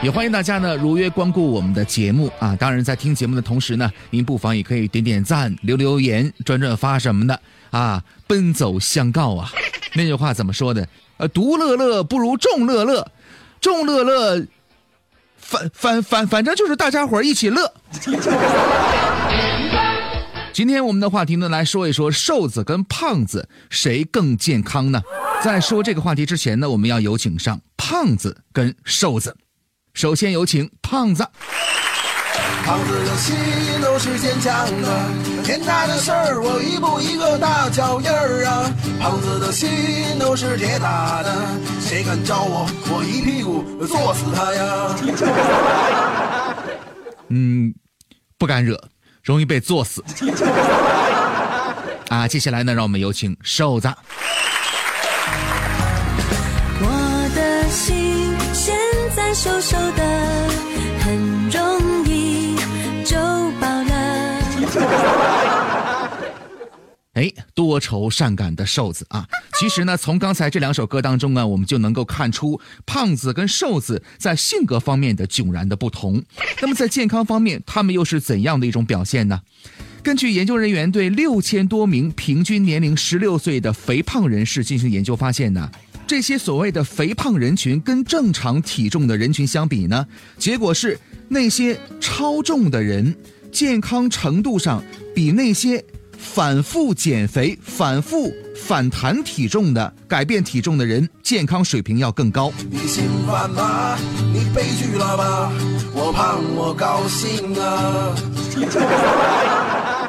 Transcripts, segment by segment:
也欢迎大家呢如约光顾我们的节目啊！当然，在听节目的同时呢，您不妨也可以点点赞、留留言、转转发什么的啊！奔走相告啊！那句话怎么说的？呃，独乐乐不如众乐乐，众乐乐，反反反反正就是大家伙一起乐。今天我们的话题呢，来说一说瘦子跟胖子谁更健康呢？在说这个话题之前呢，我们要有请上胖子跟瘦子。首先有请胖子。胖子的心都是坚强的，天大的事儿我一步一个大脚印儿啊。胖子的心都是铁打的，谁敢招我，我一屁股坐死他呀。嗯，不敢惹，容易被坐死。啊，接下来呢，让我们有请瘦子。哎，多愁善感的瘦子啊！其实呢，从刚才这两首歌当中啊，我们就能够看出胖子跟瘦子在性格方面的迥然的不同。那么在健康方面，他们又是怎样的一种表现呢？根据研究人员对六千多名平均年龄十六岁的肥胖人士进行研究发现呢。这些所谓的肥胖人群跟正常体重的人群相比呢，结果是那些超重的人健康程度上比那些反复减肥、反复反弹体重的改变体重的人健康水平要更高。你心烦吧？你悲剧了吧？我胖我高兴啊！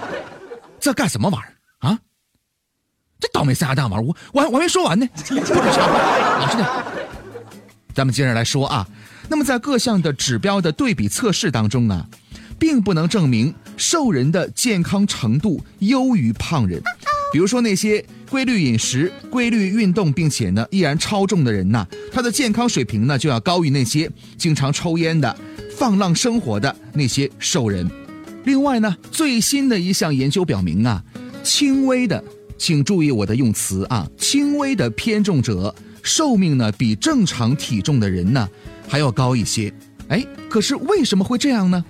这干什么玩意儿啊？这倒霉三丫蛋玩意儿，我我还我还没说完呢，老实点。咱们接着来说啊，那么在各项的指标的对比测试当中啊，并不能证明瘦人的健康程度优于胖人。比如说那些规律饮食、规律运动，并且呢依然超重的人呐，他的健康水平呢就要高于那些经常抽烟的、放浪生活的那些瘦人。另外呢，最新的一项研究表明啊，轻微的。请注意我的用词啊，轻微的偏重者寿命呢比正常体重的人呢还要高一些。哎，可是为什么会这样呢？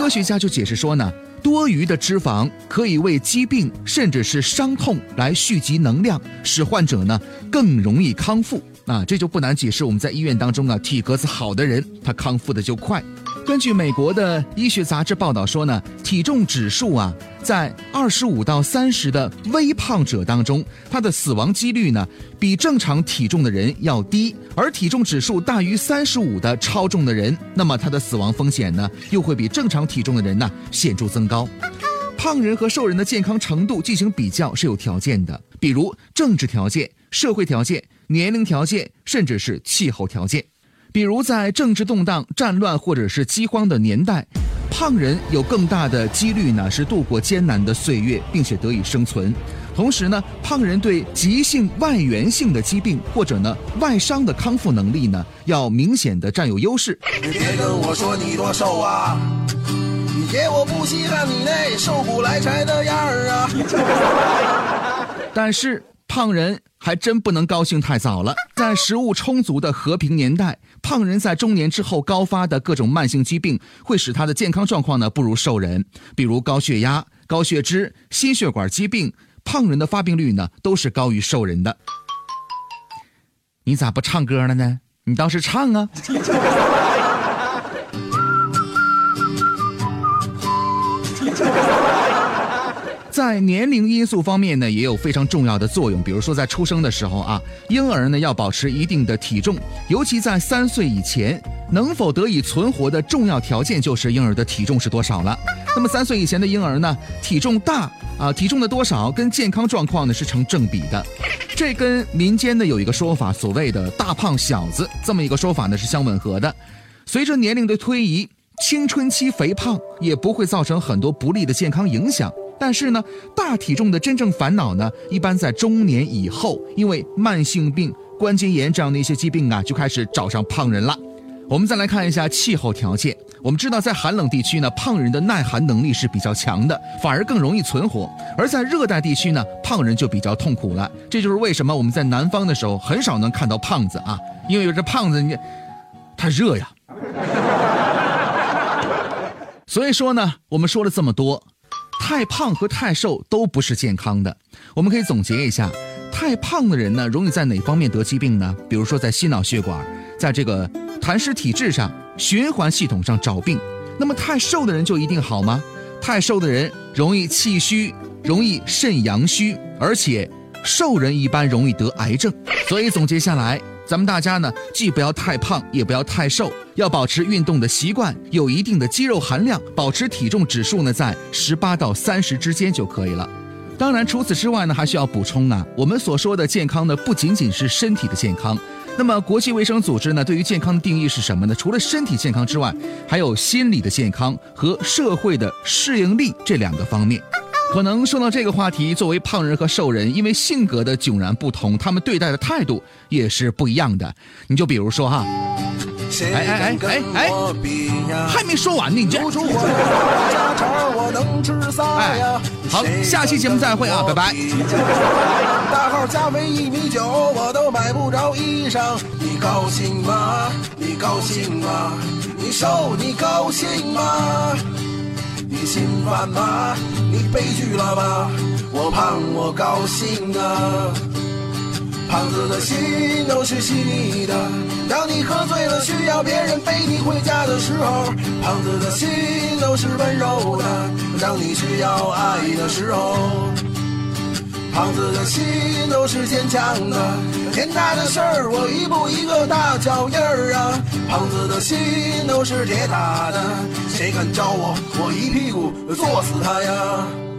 科学家就解释说呢，多余的脂肪可以为疾病甚至是伤痛来蓄积能量，使患者呢更容易康复。啊，这就不难解释我们在医院当中啊，体格子好的人他康复的就快。根据美国的医学杂志报道说呢，体重指数啊，在二十五到三十的微胖者当中，他的死亡几率呢，比正常体重的人要低；而体重指数大于三十五的超重的人，那么他的死亡风险呢，又会比正常体重的人呢显著增高。胖人和瘦人的健康程度进行比较是有条件的，比如政治条件、社会条件、年龄条件，甚至是气候条件。比如在政治动荡、战乱或者是饥荒的年代，胖人有更大的几率呢是度过艰难的岁月，并且得以生存。同时呢，胖人对急性外源性的疾病或者呢外伤的康复能力呢要明显的占有优势。别跟我说你多瘦啊，你姐我不稀罕你那瘦骨来柴的样儿啊。但是。胖人还真不能高兴太早了。在食物充足的和平年代，胖人在中年之后高发的各种慢性疾病，会使他的健康状况呢不如瘦人。比如高血压、高血脂、心血管疾病，胖人的发病率呢都是高于瘦人的。你咋不唱歌了呢？你倒是唱啊！在年龄因素方面呢，也有非常重要的作用。比如说，在出生的时候啊，婴儿呢要保持一定的体重，尤其在三岁以前，能否得以存活的重要条件就是婴儿的体重是多少了。那么三岁以前的婴儿呢，体重大啊，体重的多少跟健康状况呢是成正比的。这跟民间的有一个说法，所谓的大胖小子这么一个说法呢是相吻合的。随着年龄的推移，青春期肥胖也不会造成很多不利的健康影响。但是呢，大体重的真正烦恼呢，一般在中年以后，因为慢性病、关节炎这样的一些疾病啊，就开始找上胖人了。我们再来看一下气候条件。我们知道，在寒冷地区呢，胖人的耐寒能力是比较强的，反而更容易存活；而在热带地区呢，胖人就比较痛苦了。这就是为什么我们在南方的时候很少能看到胖子啊，因为这胖子你，他热呀。所以说呢，我们说了这么多，太胖和太瘦都不是健康的。我们可以总结一下，太胖的人呢，容易在哪方面得疾病呢？比如说在心脑血管，在这个痰湿体质上、循环系统上找病。那么太瘦的人就一定好吗？太瘦的人容易气虚，容易肾阳虚，而且瘦人一般容易得癌症。所以总结下来。咱们大家呢，既不要太胖，也不要太瘦，要保持运动的习惯，有一定的肌肉含量，保持体重指数呢在十八到三十之间就可以了。当然，除此之外呢，还需要补充啊，我们所说的健康呢，不仅仅是身体的健康。那么，国际卫生组织呢，对于健康的定义是什么呢？除了身体健康之外，还有心理的健康和社会的适应力这两个方面。可能说到这个话题，作为胖人和瘦人，因为性格的迥然不同，他们对待的态度也是不一样的。你就比如说哈，哎哎哎哎哎，还没说完呢，你这。哎，好，下期节目再会啊，拜拜。大号加肥一米九，我都买不着衣裳。你高兴吗？你高兴吗？你瘦，你高兴吗？你心烦吗？你悲剧了吧？我胖，我高兴啊！胖子的心都是细腻的。当你喝醉了，需要别人背你回家的时候，胖子的心都是温柔的。当你需要爱的时候。胖子的心都是坚强的，天大的事儿我一步一个大脚印儿啊。胖子的心都是铁打的，谁敢招我，我一屁股坐死他呀。